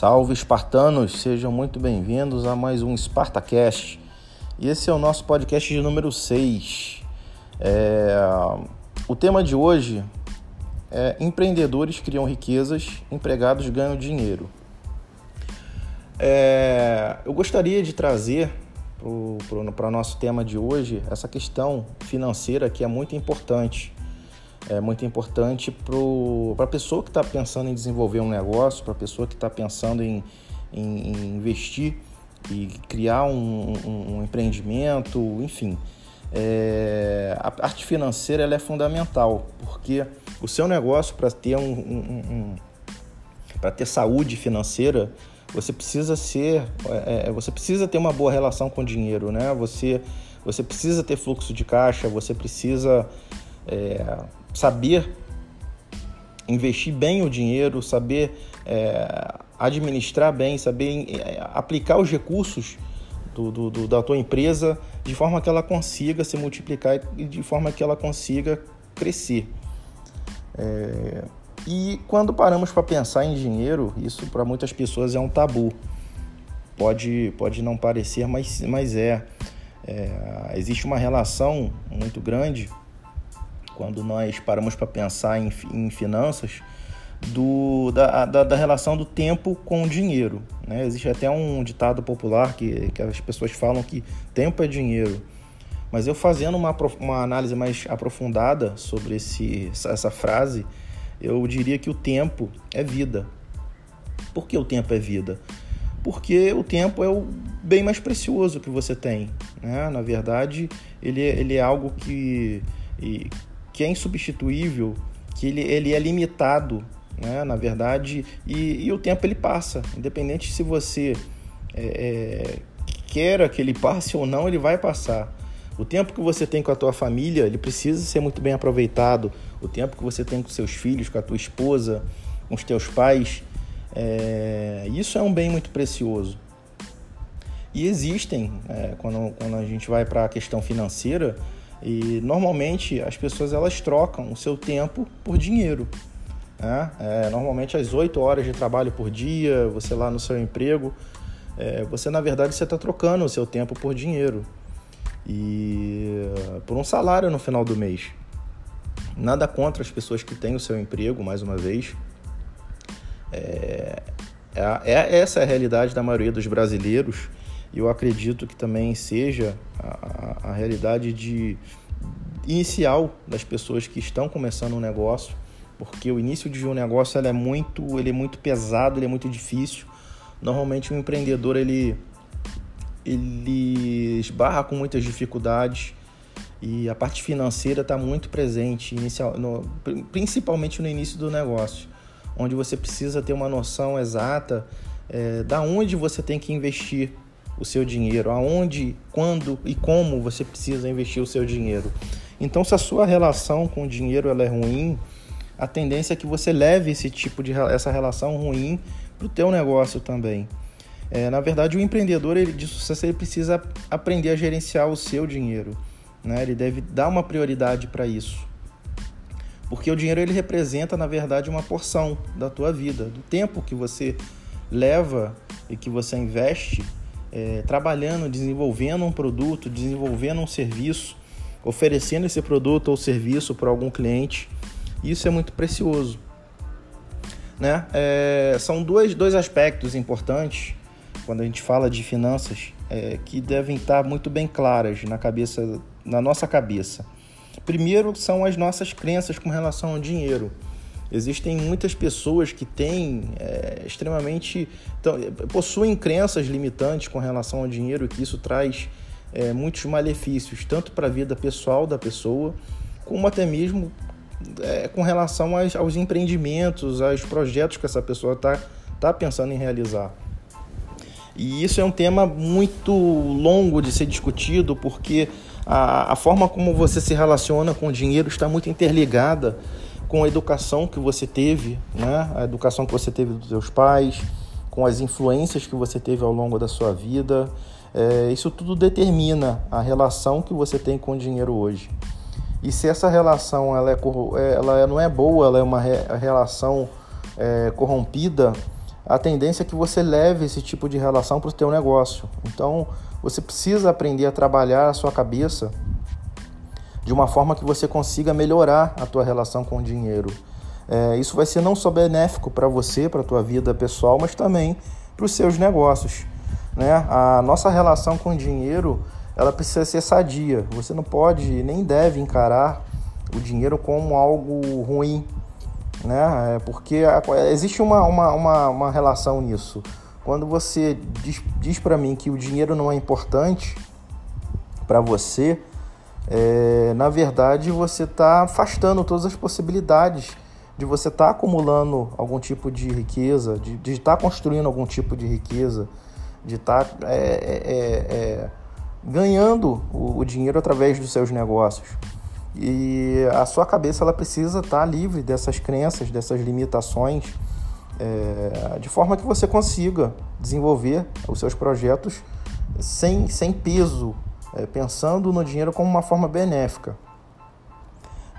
Salve espartanos, sejam muito bem-vindos a mais um Spartacast. E esse é o nosso podcast de número 6. É... O tema de hoje é empreendedores criam riquezas, empregados ganham dinheiro. É... Eu gostaria de trazer para o nosso tema de hoje essa questão financeira que é muito importante é muito importante para a pessoa que está pensando em desenvolver um negócio, para a pessoa que está pensando em, em, em, investir e criar um, um, um empreendimento, enfim. É, a parte financeira ela é fundamental, porque o seu negócio, para ter, um, um para ter saúde financeira, você precisa ser, é, é, você precisa ter uma boa relação com o dinheiro, né? Você, você precisa ter fluxo de caixa, você precisa é, saber investir bem o dinheiro, saber é, administrar bem, saber é, aplicar os recursos do, do, do, da tua empresa de forma que ela consiga se multiplicar e de forma que ela consiga crescer. É, e quando paramos para pensar em dinheiro, isso para muitas pessoas é um tabu. Pode, pode não parecer, mas, mas é. é existe uma relação muito grande quando nós paramos para pensar em, em finanças, do, da, da, da, relação do tempo com o dinheiro. Né? Existe até um ditado popular que, que as pessoas falam que tempo é dinheiro. Mas eu fazendo uma, uma análise mais aprofundada sobre esse, essa frase, eu diria que o tempo é vida. Por que o tempo é vida? Porque o tempo é o bem mais precioso que você tem. Né? Na verdade, ele, é, ele é algo que, que é insubstituível, que ele, ele é limitado, né, na verdade, e, e o tempo ele passa, independente se você é, é, queira que ele passe ou não, ele vai passar. O tempo que você tem com a tua família, ele precisa ser muito bem aproveitado. O tempo que você tem com seus filhos, com a tua esposa, com os teus pais, é, isso é um bem muito precioso. E existem, é, quando, quando a gente vai para a questão financeira, e normalmente as pessoas elas trocam o seu tempo por dinheiro. Né? É, normalmente as 8 horas de trabalho por dia, você lá no seu emprego, é, você na verdade você está trocando o seu tempo por dinheiro e por um salário no final do mês. Nada contra as pessoas que têm o seu emprego, mais uma vez. É, é, é essa é a realidade da maioria dos brasileiros e eu acredito que também seja a, a, realidade de inicial das pessoas que estão começando um negócio, porque o início de um negócio ele é muito, ele é muito pesado, ele é muito difícil. Normalmente o um empreendedor ele ele esbarra com muitas dificuldades e a parte financeira está muito presente, inicial, no, principalmente no início do negócio, onde você precisa ter uma noção exata é, da onde você tem que investir o seu dinheiro, aonde, quando e como você precisa investir o seu dinheiro. Então, se a sua relação com o dinheiro ela é ruim, a tendência é que você leve esse tipo de essa relação ruim para o teu negócio também. É, na verdade, o empreendedor ele, de sucesso ele precisa aprender a gerenciar o seu dinheiro. Né? Ele deve dar uma prioridade para isso. Porque o dinheiro ele representa, na verdade, uma porção da tua vida, do tempo que você leva e que você investe é, trabalhando, desenvolvendo um produto, desenvolvendo um serviço, oferecendo esse produto ou serviço para algum cliente. Isso é muito precioso. Né? É, são dois, dois aspectos importantes quando a gente fala de finanças é, que devem estar muito bem claras na cabeça, na nossa cabeça. Primeiro são as nossas crenças com relação ao dinheiro. Existem muitas pessoas que têm é, extremamente. Então, possuem crenças limitantes com relação ao dinheiro, que isso traz é, muitos malefícios, tanto para a vida pessoal da pessoa, como até mesmo é, com relação aos, aos, empreendimentos, aos projetos que essa pessoa está tá pensando em realizar. E isso é um tema muito longo de ser discutido, porque a, a forma como você se relaciona com o dinheiro está muito interligada com a educação que você teve, né? a educação que você teve dos seus pais, com as influências que você teve ao longo da sua vida. É, isso tudo determina a relação que você tem com o dinheiro hoje. E se essa relação ela, é, ela não é boa, ela é uma re, relação é, corrompida, a tendência é que você leve esse tipo de relação para o teu negócio. Então, você precisa aprender a trabalhar a sua cabeça de uma forma que você consiga melhorar a tua relação com o dinheiro. É, isso vai ser não só benéfico para você, para a tua vida pessoal, mas também para os seus negócios. Né? A nossa relação com o dinheiro ela precisa ser sadia. Você não pode nem deve encarar o dinheiro como algo ruim, né? É porque existe uma, uma, uma, uma relação nisso. Quando você diz, diz para mim que o dinheiro não é importante para você, é, na verdade você está afastando todas as possibilidades de você estar tá acumulando algum tipo de riqueza, de estar tá construindo algum tipo de riqueza, de estar tá, é, é, é, ganhando o, o dinheiro através dos seus negócios. E a sua cabeça ela precisa estar livre dessas crenças, dessas limitações, é, de forma que você consiga desenvolver os seus projetos sem, sem peso, é, pensando no dinheiro como uma forma benéfica.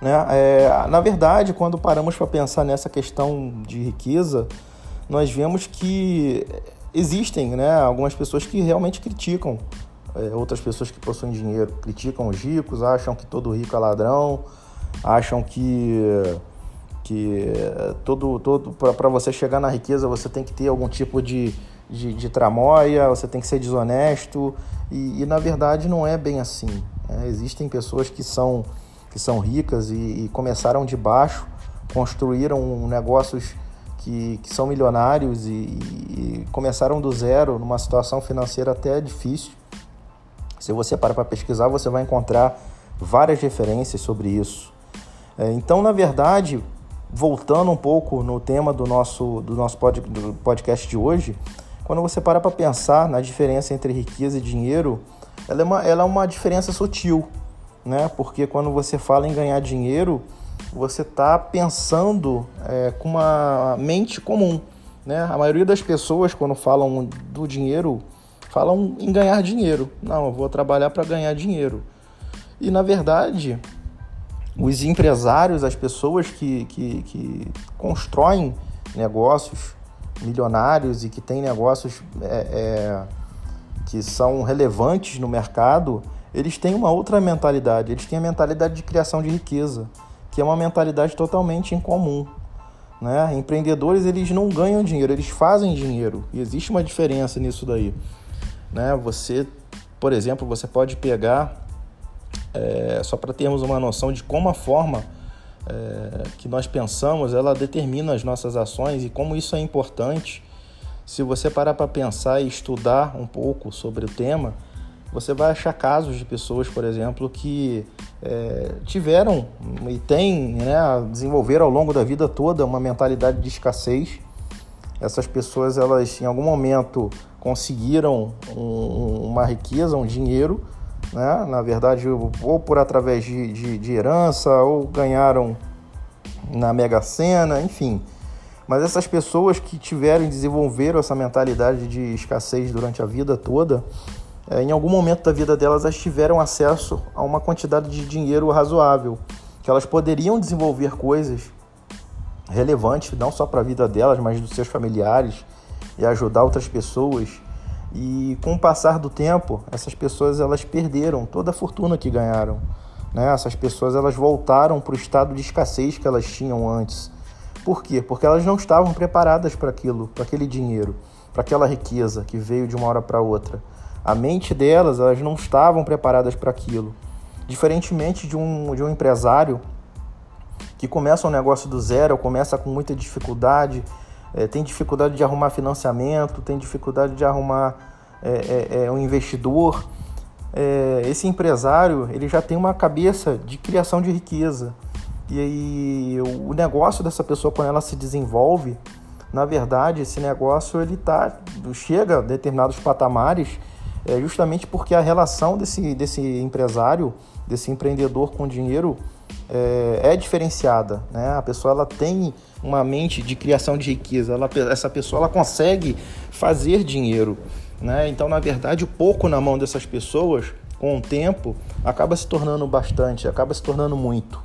Né? É, na verdade, quando paramos para pensar nessa questão de riqueza, nós vemos que existem né, algumas pessoas que realmente criticam é, outras pessoas que possuem dinheiro criticam os ricos, acham que todo rico é ladrão, acham que que todo todo para você chegar na riqueza você tem que ter algum tipo de, de, de tramóia, você tem que ser desonesto e, e na verdade não é bem assim. É, existem pessoas que são que são ricas e, e começaram de baixo, construíram negócios que, que são milionários e, e começaram do zero numa situação financeira até difícil se você para para pesquisar, você vai encontrar várias referências sobre isso. É, então, na verdade, voltando um pouco no tema do nosso, do nosso podcast de hoje, quando você para para pensar na diferença entre riqueza e dinheiro, ela é uma, ela é uma diferença sutil, né? Porque quando você fala em ganhar dinheiro, você está pensando é, com uma mente comum, né? A maioria das pessoas, quando falam do dinheiro, falam em ganhar dinheiro. Não, eu vou trabalhar para ganhar dinheiro. E na verdade, os empresários, as pessoas que, que, que constroem negócios milionários e que têm negócios é, é, que são relevantes no mercado, eles têm uma outra mentalidade. Eles têm a mentalidade de criação de riqueza, que é uma mentalidade totalmente incomum. Né? Empreendedores eles não ganham dinheiro, eles fazem dinheiro. E existe uma diferença nisso daí. Né? Você, por exemplo, você pode pegar, é, só para termos uma noção de como a forma é, que nós pensamos, ela determina as nossas ações e como isso é importante. Se você parar para pensar e estudar um pouco sobre o tema, você vai achar casos de pessoas, por exemplo, que é, tiveram e têm, né, desenvolveram ao longo da vida toda uma mentalidade de escassez. Essas pessoas, elas em algum momento conseguiram um, uma riqueza, um dinheiro, né? na verdade, ou por através de, de, de herança, ou ganharam na Mega Sena, enfim. Mas essas pessoas que tiveram desenvolveram essa mentalidade de escassez durante a vida toda, é, em algum momento da vida delas, elas tiveram acesso a uma quantidade de dinheiro razoável, que elas poderiam desenvolver coisas relevantes, não só para a vida delas, mas dos seus familiares, e ajudar outras pessoas. E com o passar do tempo, essas pessoas elas perderam toda a fortuna que ganharam. Né? Essas pessoas elas voltaram para o estado de escassez que elas tinham antes. Por quê? Porque elas não estavam preparadas para aquilo, para aquele dinheiro, para aquela riqueza que veio de uma hora para outra. A mente delas, elas não estavam preparadas para aquilo. Diferentemente de um, de um empresário que começa um negócio do zero, começa com muita dificuldade, é, tem dificuldade de arrumar financiamento, tem dificuldade de arrumar é, é, é um investidor. É, esse empresário ele já tem uma cabeça de criação de riqueza. E aí o negócio dessa pessoa, quando ela se desenvolve, na verdade, esse negócio ele tá, chega a determinados patamares é, justamente porque a relação desse, desse empresário, desse empreendedor com dinheiro é, é, diferenciada, né? A pessoa ela tem uma mente de criação de riqueza, ela, essa pessoa ela consegue fazer dinheiro, né? Então, na verdade, o pouco na mão dessas pessoas, com o tempo, acaba se tornando bastante, acaba se tornando muito.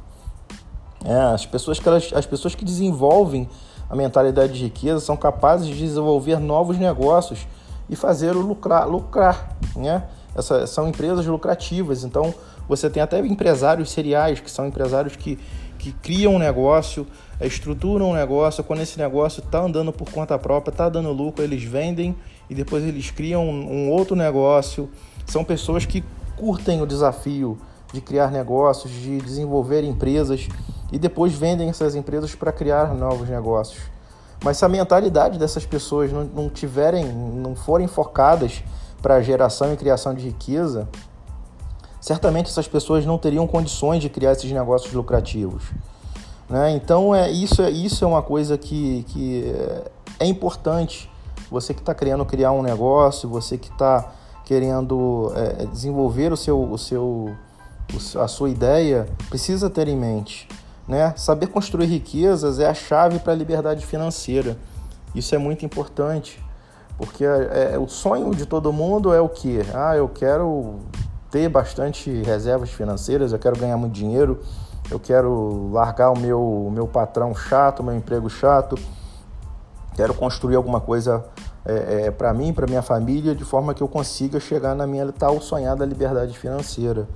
É, as pessoas que elas, as pessoas que desenvolvem a mentalidade de riqueza são capazes de desenvolver novos negócios e fazer o lucrar, lucrar né? Essa, são empresas lucrativas, então você tem até empresários seriais, que são empresários que, que criam um negócio, estruturam um negócio, quando esse negócio está andando por conta própria, está dando lucro, eles vendem e depois eles criam um, um outro negócio. São pessoas que curtem o desafio de criar negócios, de desenvolver empresas e depois vendem essas empresas para criar novos negócios. Mas se a mentalidade dessas pessoas não, não tiverem, não forem focadas para a geração e criação de riqueza, certamente essas pessoas não teriam condições de criar esses negócios lucrativos. Né? Então é isso, é isso é uma coisa que, que é importante. Você que está querendo criar um negócio, você que está querendo é, desenvolver o seu, o seu, a sua ideia, precisa ter em mente. Né? Saber construir riquezas é a chave para a liberdade financeira. Isso é muito importante, porque é, é, o sonho de todo mundo é o que? Ah, eu quero ter bastante reservas financeiras, eu quero ganhar muito dinheiro, eu quero largar o meu, meu patrão chato, meu emprego chato, quero construir alguma coisa é, é, para mim, para minha família, de forma que eu consiga chegar na minha tal sonhada liberdade financeira.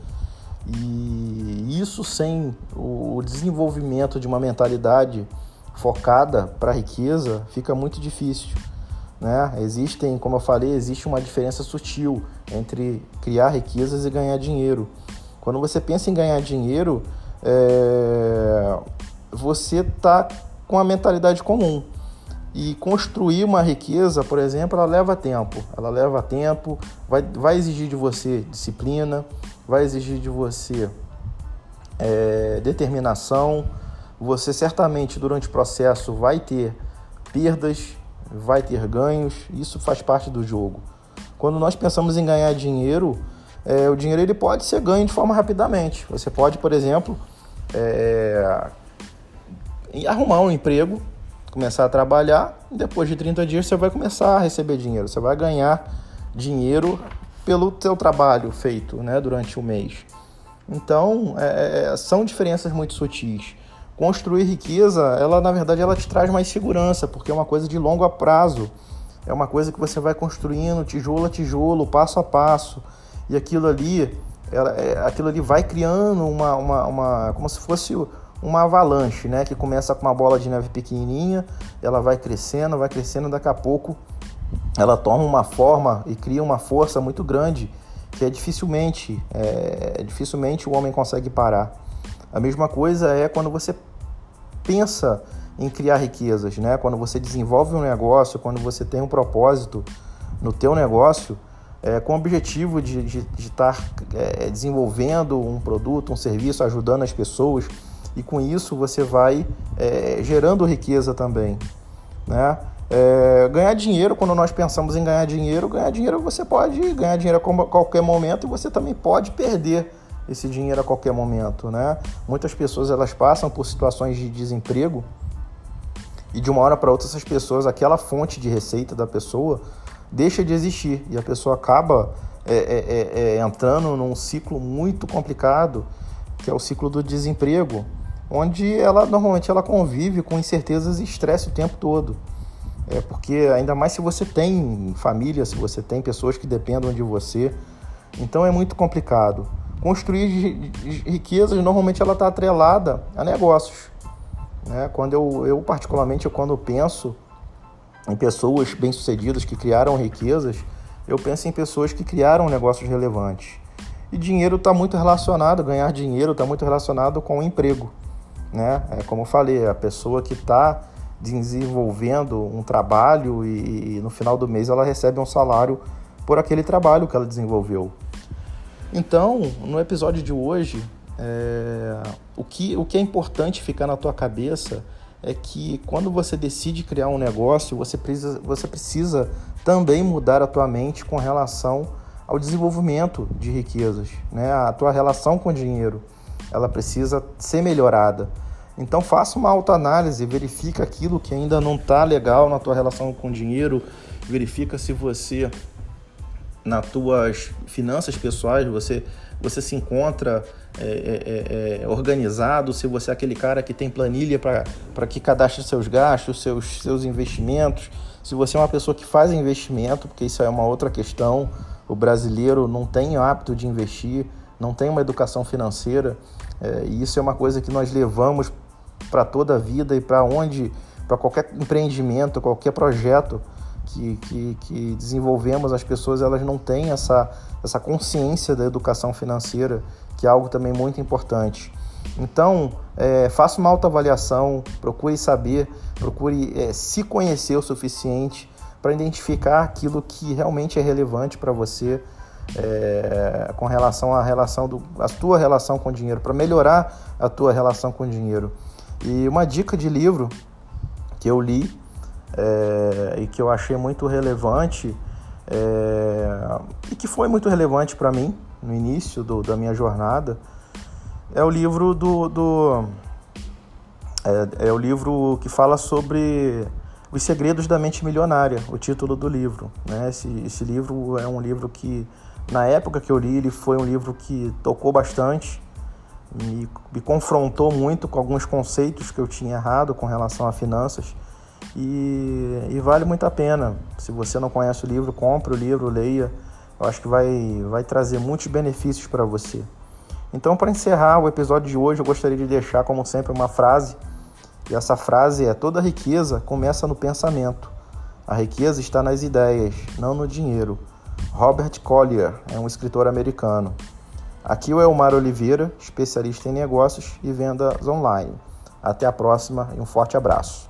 E isso sem o desenvolvimento de uma mentalidade focada para a riqueza fica muito difícil. Né? Existem, como eu falei, existe uma diferença sutil entre criar riquezas e ganhar dinheiro. Quando você pensa em ganhar dinheiro, é... você está com a mentalidade comum. E construir uma riqueza, por exemplo, ela leva tempo. Ela leva tempo, vai, vai exigir de você disciplina, vai exigir de você é, determinação. Você certamente durante o processo vai ter perdas, vai ter ganhos. Isso faz parte do jogo. Quando nós pensamos em ganhar dinheiro, é, o dinheiro ele pode ser ganho de forma rapidamente. Você pode, por exemplo, é, arrumar um emprego, começar a trabalhar, e depois de 30 dias você vai começar a receber dinheiro. Você vai ganhar dinheiro pelo seu trabalho feito né, durante o mês. Então, é, é, são diferenças muito sutis. Construir riqueza, ela na verdade ela te traz mais segurança, porque é uma coisa de longo prazo. É uma coisa que você vai construindo tijolo a tijolo, passo a passo. E aquilo ali, ela, é, aquilo ali vai criando uma, uma, uma, como se fosse uma avalanche, né? Que começa com uma bola de neve pequenininha, ela vai crescendo, vai crescendo, daqui a pouco ela toma uma forma e cria uma força muito grande que é dificilmente, é, dificilmente o homem consegue parar. A mesma coisa é quando você pensa em criar riquezas, né? Quando você desenvolve um negócio, quando você tem um propósito no teu negócio, é, com o objetivo de, de, de estar é, desenvolvendo um produto, um serviço, ajudando as pessoas, e com isso você vai é, gerando riqueza também, né? É, ganhar dinheiro, quando nós pensamos em ganhar dinheiro, ganhar dinheiro você pode ganhar dinheiro a qualquer momento e você também pode perder esse dinheiro a qualquer momento, né? Muitas pessoas elas passam por situações de desemprego e de uma hora para outra essas pessoas, aquela fonte de receita da pessoa deixa de existir e a pessoa acaba é, é, é, é entrando num ciclo muito complicado que é o ciclo do desemprego, onde ela normalmente ela convive com incertezas e estresse o tempo todo. É porque ainda mais se você tem família, se você tem pessoas que dependam de você, então é muito complicado. Construir riquezas normalmente ela está atrelada a negócios. Né? Quando eu, eu particularmente quando eu penso em pessoas bem sucedidas que criaram riquezas, eu penso em pessoas que criaram negócios relevantes. E dinheiro está muito relacionado, ganhar dinheiro está muito relacionado com o emprego. Né? É como eu falei, a pessoa que está desenvolvendo um trabalho e, e, no final do mês ela recebe um salário por aquele trabalho que ela desenvolveu. Então, no episódio de hoje, é, o, que, o que é importante ficar na tua cabeça é que quando você decide criar um negócio, você precisa, você precisa também mudar a tua mente com relação ao desenvolvimento de riquezas, né? A tua relação com o dinheiro, ela precisa ser melhorada. Então faça uma autoanálise, verifica aquilo que ainda não está legal na tua relação com o dinheiro, verifica se você nas tuas finanças pessoais, você, você se encontra é, é, é, organizado, se você é aquele cara que tem planilha para que cadastre seus gastos, seus, seus investimentos, se você é uma pessoa que faz investimento, porque isso é uma outra questão, o brasileiro não tem hábito de investir, não tem uma educação financeira, é, e isso é uma coisa que nós levamos para toda a vida e para onde, para qualquer empreendimento, qualquer projeto que, que, que, desenvolvemos, as pessoas elas não têm essa, essa consciência da educação financeira, que é algo também muito importante. Então, é, faça uma autoavaliação, procure saber, procure é, se conhecer o suficiente para identificar aquilo que realmente é relevante para você é, com relação à relação do, a tua relação com o dinheiro, para melhorar a tua relação com o dinheiro. E uma dica de livro que eu li é, e que eu achei muito relevante é, e que foi muito relevante para mim no início do, da minha jornada é o livro do, do é, é, o livro que fala sobre os segredos da mente milionária, o título do livro. Né? Esse, esse livro é um livro que na época que eu li ele foi um livro que tocou bastante, me, me confrontou muito com alguns conceitos que eu tinha errado com relação a finanças e, e, vale muito a pena. Se você não conhece o livro, compre o livro, leia. Eu acho que vai, vai trazer muitos benefícios para você. Então, para encerrar o episódio de hoje, eu gostaria de deixar, como sempre, uma frase. E essa frase é: Toda riqueza começa no pensamento. A riqueza está nas ideias, não no dinheiro. Robert Collier é um escritor americano. Aqui o Elmar Oliveira, especialista em negócios e vendas online. Até a próxima e um forte abraço.